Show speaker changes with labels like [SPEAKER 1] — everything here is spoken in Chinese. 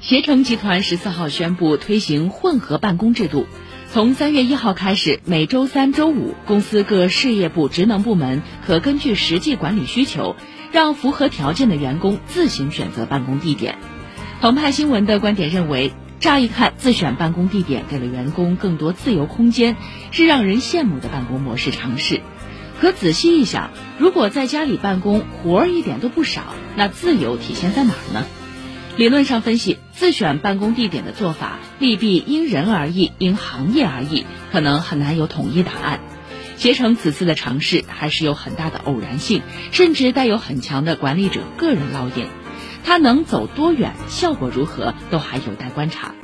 [SPEAKER 1] 携程集团十四号宣布推行混合办公制度，从三月一号开始，每周三、周五，公司各事业部职能部门可根据实际管理需求，让符合条件的员工自行选择办公地点。澎湃新闻的观点认为，乍一看，自选办公地点给了员工更多自由空间，是让人羡慕的办公模式尝试。可仔细一想，如果在家里办公活儿一点都不少，那自由体现在哪儿呢？理论上分析，自选办公地点的做法利弊因人而异，因行业而异，可能很难有统一答案。携程此次的尝试还是有很大的偶然性，甚至带有很强的管理者个人烙印。它能走多远，效果如何，都还有待观察。